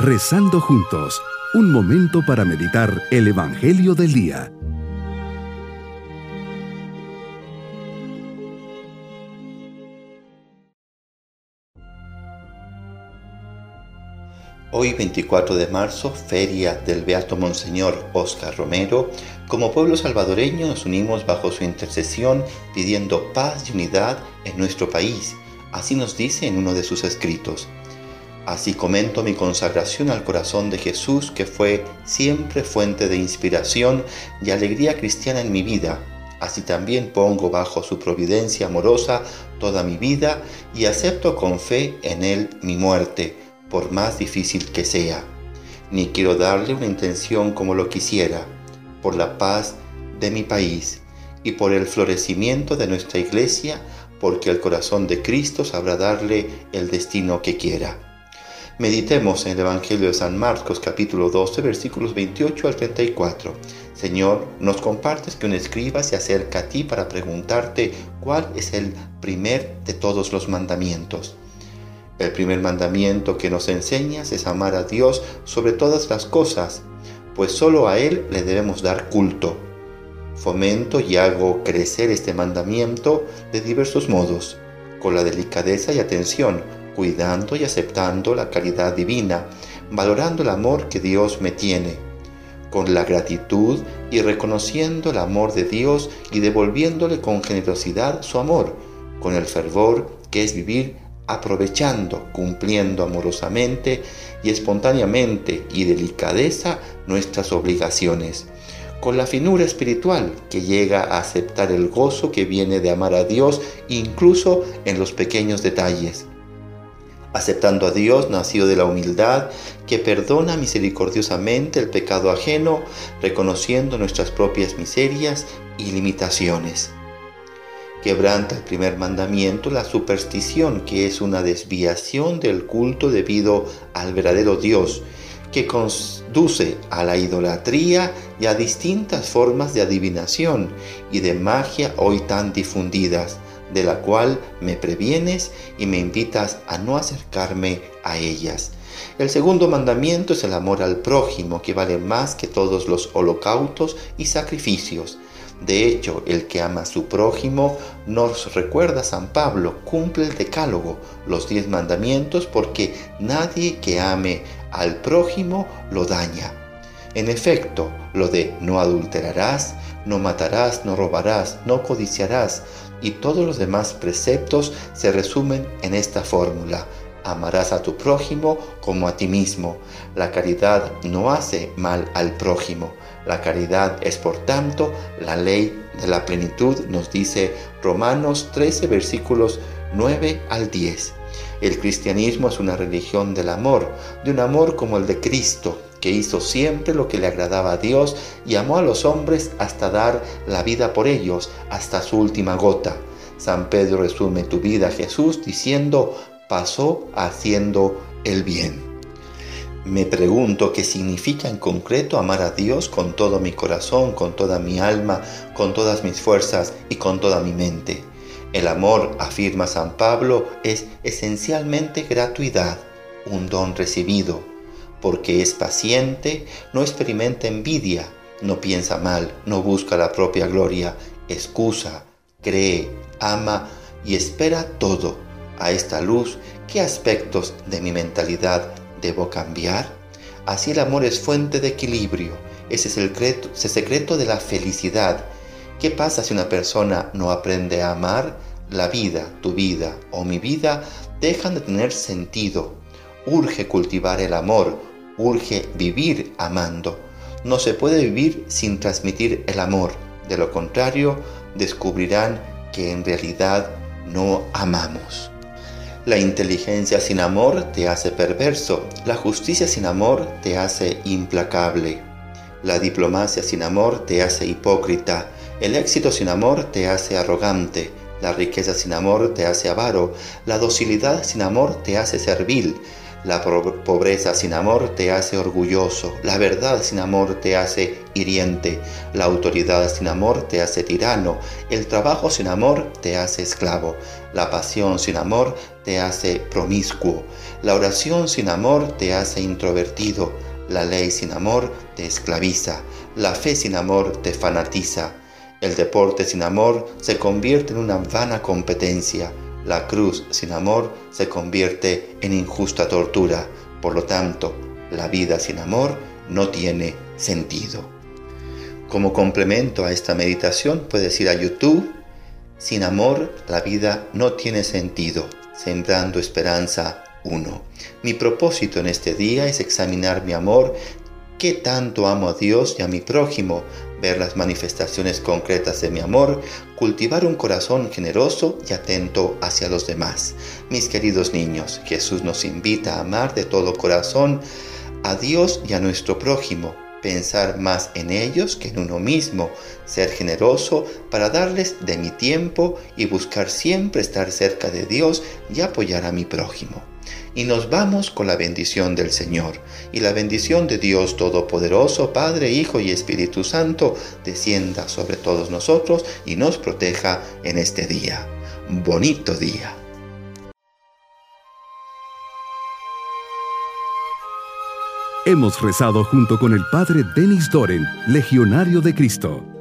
Rezando juntos, un momento para meditar el Evangelio del Día. Hoy 24 de marzo, feria del Beato Monseñor Oscar Romero, como pueblo salvadoreño nos unimos bajo su intercesión pidiendo paz y unidad en nuestro país. Así nos dice en uno de sus escritos. Así comento mi consagración al corazón de Jesús, que fue siempre fuente de inspiración y alegría cristiana en mi vida. Así también pongo bajo su providencia amorosa toda mi vida y acepto con fe en Él mi muerte, por más difícil que sea. Ni quiero darle una intención como lo quisiera, por la paz de mi país y por el florecimiento de nuestra iglesia, porque el corazón de Cristo sabrá darle el destino que quiera. Meditemos en el Evangelio de San Marcos capítulo 12 versículos 28 al 34. Señor, nos compartes que un escriba se acerca a ti para preguntarte cuál es el primer de todos los mandamientos. El primer mandamiento que nos enseñas es amar a Dios sobre todas las cosas, pues solo a Él le debemos dar culto. Fomento y hago crecer este mandamiento de diversos modos, con la delicadeza y atención cuidando y aceptando la caridad divina, valorando el amor que Dios me tiene, con la gratitud y reconociendo el amor de Dios y devolviéndole con generosidad su amor, con el fervor que es vivir aprovechando, cumpliendo amorosamente y espontáneamente y delicadeza nuestras obligaciones, con la finura espiritual que llega a aceptar el gozo que viene de amar a Dios incluso en los pequeños detalles aceptando a Dios nacido de la humildad, que perdona misericordiosamente el pecado ajeno, reconociendo nuestras propias miserias y limitaciones. Quebranta el primer mandamiento la superstición, que es una desviación del culto debido al verdadero Dios, que conduce a la idolatría y a distintas formas de adivinación y de magia hoy tan difundidas de la cual me previenes y me invitas a no acercarme a ellas. El segundo mandamiento es el amor al prójimo, que vale más que todos los holocaustos y sacrificios. De hecho, el que ama a su prójimo, nos recuerda San Pablo, cumple el decálogo, los diez mandamientos, porque nadie que ame al prójimo lo daña. En efecto, lo de no adulterarás, no matarás, no robarás, no codiciarás, y todos los demás preceptos se resumen en esta fórmula. Amarás a tu prójimo como a ti mismo. La caridad no hace mal al prójimo. La caridad es, por tanto, la ley de la plenitud, nos dice Romanos 13, versículos 9 al 10. El cristianismo es una religión del amor, de un amor como el de Cristo, que hizo siempre lo que le agradaba a Dios y amó a los hombres hasta dar la vida por ellos, hasta su última gota. San Pedro resume tu vida Jesús diciendo, pasó haciendo el bien. Me pregunto qué significa en concreto amar a Dios con todo mi corazón, con toda mi alma, con todas mis fuerzas y con toda mi mente. El amor, afirma San Pablo, es esencialmente gratuidad, un don recibido porque es paciente, no experimenta envidia, no piensa mal, no busca la propia gloria, excusa, cree, ama y espera todo. A esta luz, ¿qué aspectos de mi mentalidad debo cambiar? Así el amor es fuente de equilibrio, ese es el ese secreto de la felicidad. ¿Qué pasa si una persona no aprende a amar? La vida, tu vida o mi vida dejan de tener sentido. Urge cultivar el amor, urge vivir amando. No se puede vivir sin transmitir el amor. De lo contrario, descubrirán que en realidad no amamos. La inteligencia sin amor te hace perverso, la justicia sin amor te hace implacable, la diplomacia sin amor te hace hipócrita, el éxito sin amor te hace arrogante, la riqueza sin amor te hace avaro, la docilidad sin amor te hace servil, La pobreza sin amor te hace orgulloso, la verdad sin amor te hace hiriente, la autoridad sin amor te hace tirano, el trabajo sin amor te hace esclavo, la pasión sin amor te hace promiscuo, la oración sin amor te hace introvertido, la ley sin amor te esclaviza, la fe sin amor te fanatiza, el deporte sin amor se convierte en una vana competencia, la cruz sin amor se convierte en injusta tortura. Por lo tanto, la vida sin amor no tiene sentido. Como complemento a esta meditación puedes ir a YouTube. Sin amor, la vida no tiene sentido. Sembrando esperanza 1. Mi propósito en este día es examinar mi amor qué tanto amo a Dios y a mi prójimo, ver las manifestaciones concretas de mi amor, cultivar un corazón generoso y atento hacia los demás. Mis queridos niños, Jesús nos invita a amar de todo corazón a Dios y a nuestro prójimo, pensar más en ellos que en uno mismo, ser generoso para darles de mi tiempo y buscar siempre estar cerca de Dios y apoyar a mi prójimo y nos vamos con la bendición del Señor. Y la bendición de Dios Todopoderoso, Padre, Hijo y Espíritu Santo, descienda sobre todos nosotros y nos proteja en este día. Bonito día. Hemos rezado junto con el Padre Denis Doren, Legionario de Cristo.